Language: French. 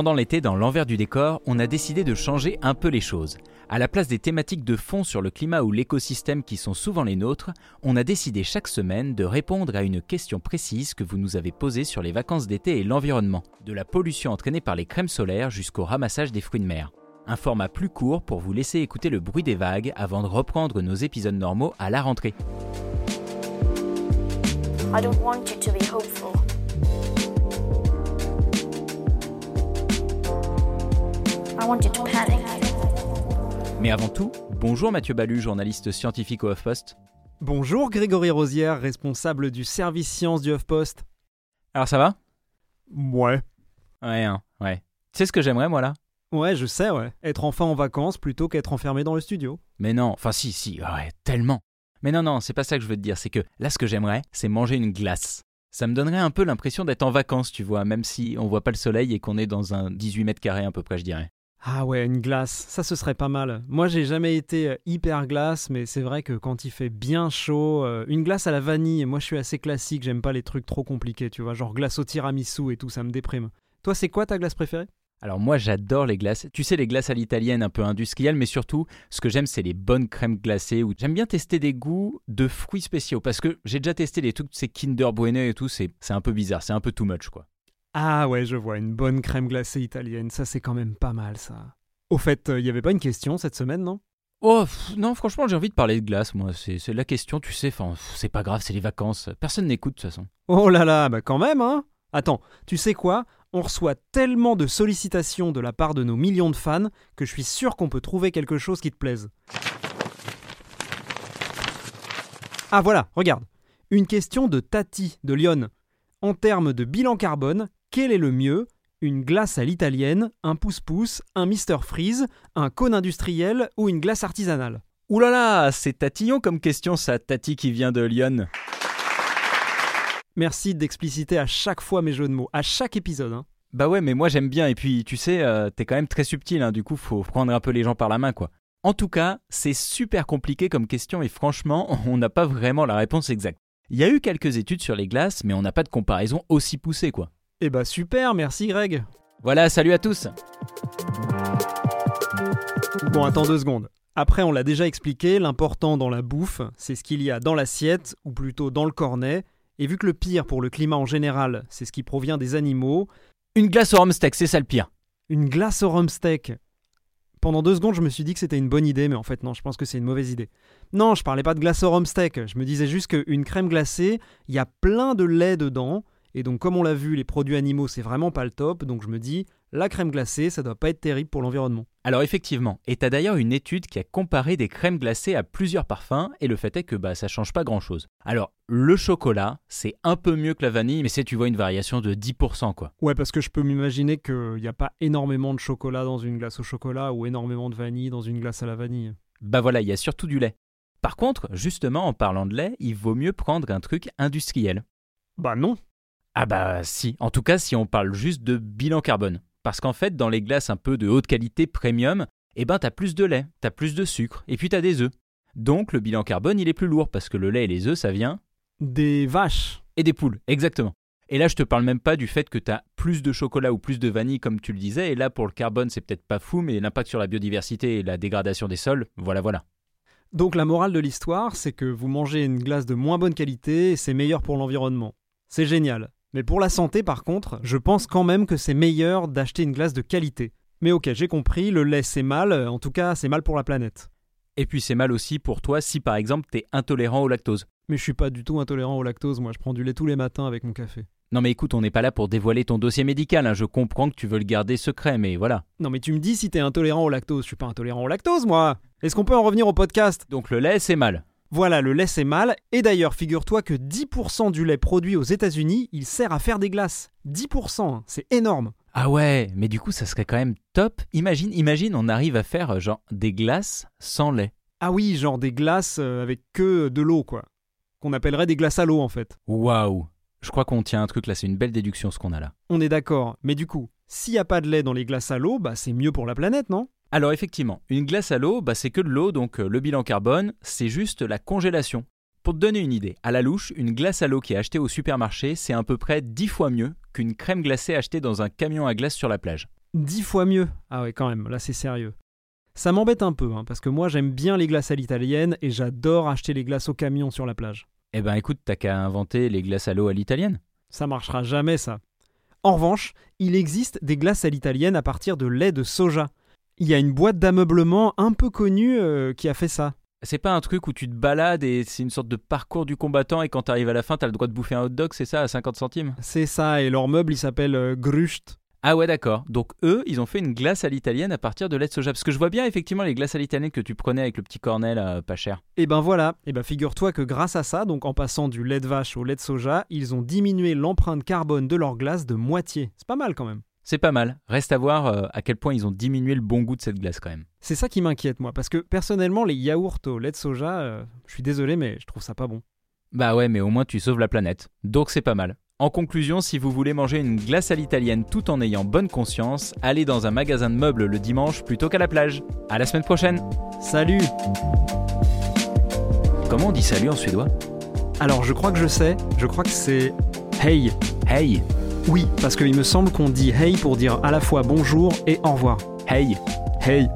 Pendant l'été, dans l'envers du décor, on a décidé de changer un peu les choses. À la place des thématiques de fond sur le climat ou l'écosystème qui sont souvent les nôtres, on a décidé chaque semaine de répondre à une question précise que vous nous avez posée sur les vacances d'été et l'environnement, de la pollution entraînée par les crèmes solaires jusqu'au ramassage des fruits de mer. Un format plus court pour vous laisser écouter le bruit des vagues avant de reprendre nos épisodes normaux à la rentrée. I want you to panic. Mais avant tout, bonjour Mathieu Balu, journaliste scientifique au HuffPost. Bonjour Grégory Rosière, responsable du service sciences du HuffPost. Alors ça va? Ouais. Ouais, hein, ouais. Tu sais ce que j'aimerais moi là? Ouais, je sais, ouais. Être enfin en vacances plutôt qu'être enfermé dans le studio. Mais non, enfin si, si, ouais, tellement. Mais non, non, c'est pas ça que je veux te dire, c'est que là ce que j'aimerais, c'est manger une glace. Ça me donnerait un peu l'impression d'être en vacances, tu vois, même si on voit pas le soleil et qu'on est dans un 18 mètres carrés à peu près, je dirais. Ah ouais, une glace, ça ce serait pas mal. Moi j'ai jamais été euh, hyper glace, mais c'est vrai que quand il fait bien chaud, euh, une glace à la vanille, moi je suis assez classique, j'aime pas les trucs trop compliqués, tu vois, genre glace au tiramisu et tout, ça me déprime. Toi c'est quoi ta glace préférée? Alors moi j'adore les glaces. Tu sais les glaces à l'italienne un peu industrielles, mais surtout ce que j'aime c'est les bonnes crèmes glacées. Ou j'aime bien tester des goûts de fruits spéciaux parce que j'ai déjà testé les trucs, c'est Kinder Bueno et tout, c'est un peu bizarre, c'est un peu too much quoi. Ah ouais, je vois, une bonne crème glacée italienne, ça c'est quand même pas mal ça. Au fait, il y avait pas une question cette semaine, non? Oh pff, non, franchement j'ai envie de parler de glace moi. C'est la question, tu sais. Enfin c'est pas grave, c'est les vacances. Personne n'écoute de toute façon. Oh là là, bah quand même, hein Attends, tu sais quoi? On reçoit tellement de sollicitations de la part de nos millions de fans que je suis sûr qu'on peut trouver quelque chose qui te plaise. Ah voilà, regarde. Une question de Tati de Lyon. En termes de bilan carbone, quel est le mieux? Une glace à l'italienne, un pouce-pouce, un Mr Freeze, un cône industriel ou une glace artisanale? Ouh là là, c'est tatillon comme question ça, Tati qui vient de Lyon. Merci d'expliciter à chaque fois mes jeux de mots, à chaque épisode. hein. Bah ouais, mais moi j'aime bien. Et puis, tu sais, euh, t'es quand même très subtil, hein, du coup, faut prendre un peu les gens par la main, quoi. En tout cas, c'est super compliqué comme question et franchement, on n'a pas vraiment la réponse exacte. Il y a eu quelques études sur les glaces, mais on n'a pas de comparaison aussi poussée, quoi. Eh bah super, merci Greg. Voilà, salut à tous Bon, attends deux secondes. Après, on l'a déjà expliqué, l'important dans la bouffe, c'est ce qu'il y a dans l'assiette, ou plutôt dans le cornet. Et vu que le pire pour le climat en général, c'est ce qui provient des animaux, Une glace au rhum steak, c'est ça le pire. une glace au rhum steak. Pendant deux secondes, je me suis dit que c'était une bonne idée, mais en fait, non, je pense que c'est une mauvaise idée. Non, je parlais pas de glace au rhum steak. Je me disais juste qu'une crème glacée, il y a plein de lait dedans. Et donc, comme on l'a vu, les produits animaux, c'est vraiment pas le top. Donc, je me dis, la crème glacée, ça doit pas être terrible pour l'environnement. Alors effectivement, et t'as d'ailleurs une étude qui a comparé des crèmes glacées à plusieurs parfums, et le fait est que bah ça change pas grand chose. Alors, le chocolat, c'est un peu mieux que la vanille, mais c'est tu vois une variation de 10% quoi. Ouais, parce que je peux m'imaginer qu'il n'y a pas énormément de chocolat dans une glace au chocolat ou énormément de vanille dans une glace à la vanille. Bah voilà, il y a surtout du lait. Par contre, justement, en parlant de lait, il vaut mieux prendre un truc industriel. Bah non. Ah bah si, en tout cas si on parle juste de bilan carbone. Parce qu'en fait, dans les glaces un peu de haute qualité premium, eh ben t'as plus de lait, t'as plus de sucre, et puis t'as des œufs. Donc le bilan carbone il est plus lourd, parce que le lait et les œufs ça vient... Des vaches. Et des poules, exactement. Et là je te parle même pas du fait que t'as plus de chocolat ou plus de vanille comme tu le disais, et là pour le carbone c'est peut-être pas fou, mais l'impact sur la biodiversité et la dégradation des sols, voilà voilà. Donc la morale de l'histoire, c'est que vous mangez une glace de moins bonne qualité et c'est meilleur pour l'environnement. C'est génial. Mais pour la santé, par contre, je pense quand même que c'est meilleur d'acheter une glace de qualité. Mais ok, j'ai compris, le lait c'est mal, en tout cas c'est mal pour la planète. Et puis c'est mal aussi pour toi si par exemple t'es intolérant au lactose. Mais je suis pas du tout intolérant au lactose, moi je prends du lait tous les matins avec mon café. Non mais écoute, on n'est pas là pour dévoiler ton dossier médical, hein. je comprends que tu veux le garder secret, mais voilà. Non mais tu me dis si t'es intolérant au lactose, je suis pas intolérant au lactose moi Est-ce qu'on peut en revenir au podcast? Donc le lait c'est mal. Voilà, le lait c'est mal, et d'ailleurs figure-toi que 10% du lait produit aux États-Unis, il sert à faire des glaces. 10%, hein, c'est énorme. Ah ouais, mais du coup ça serait quand même top. Imagine, imagine, on arrive à faire euh, genre des glaces sans lait. Ah oui, genre des glaces euh, avec que de l'eau quoi. Qu'on appellerait des glaces à l'eau en fait. Waouh Je crois qu'on tient un truc là, c'est une belle déduction ce qu'on a là. On est d'accord, mais du coup, s'il n'y a pas de lait dans les glaces à l'eau, bah c'est mieux pour la planète, non? Alors effectivement, une glace à l'eau, bah, c'est que de l'eau, donc euh, le bilan carbone, c'est juste la congélation. Pour te donner une idée, à la louche, une glace à l'eau qui est achetée au supermarché, c'est à peu près 10 fois mieux qu'une crème glacée achetée dans un camion à glace sur la plage. 10 fois mieux? Ah ouais, quand même, là c'est sérieux. Ça m'embête un peu, hein, parce que moi j'aime bien les glaces à l'italienne et j'adore acheter les glaces au camion sur la plage. Eh ben écoute, t'as qu'à inventer les glaces à l'eau à l'italienne. Ça marchera jamais ça. En revanche, il existe des glaces à l'italienne à partir de lait de soja. Il y a une boîte d'ameublement un peu connue euh, qui a fait ça. C'est pas un truc où tu te balades et c'est une sorte de parcours du combattant et quand t'arrives à la fin, t'as le droit de bouffer un hot dog, c'est ça, à 50 centimes? C'est ça, et leur meuble il s'appelle euh, Grucht. Ah ouais, d'accord. Donc eux, ils ont fait une glace à l'italienne à partir de lait de soja. Parce que je vois bien effectivement les glaces à l'italienne que tu prenais avec le petit cornet là, pas cher. Et ben voilà, et ben figure-toi que grâce à ça, donc en passant du lait de vache au lait de soja, ils ont diminué l'empreinte carbone de leur glace de moitié. C'est pas mal quand même. C'est pas mal. Reste à voir euh, à quel point ils ont diminué le bon goût de cette glace quand même. C'est ça qui m'inquiète moi, parce que personnellement les yaourts au lait de soja, euh, je suis désolé mais je trouve ça pas bon. Bah ouais, mais au moins tu sauves la planète. Donc c'est pas mal. En conclusion, si vous voulez manger une glace à l'italienne tout en ayant bonne conscience, allez dans un magasin de meubles le dimanche plutôt qu'à la plage. À la semaine prochaine. Salut Comment on dit salut en suédois? Alors je crois que je sais, je crois que c'est hey. Hey. Oui, parce qu'il me semble qu'on dit hey pour dire à la fois bonjour et au revoir. Hey. Hey.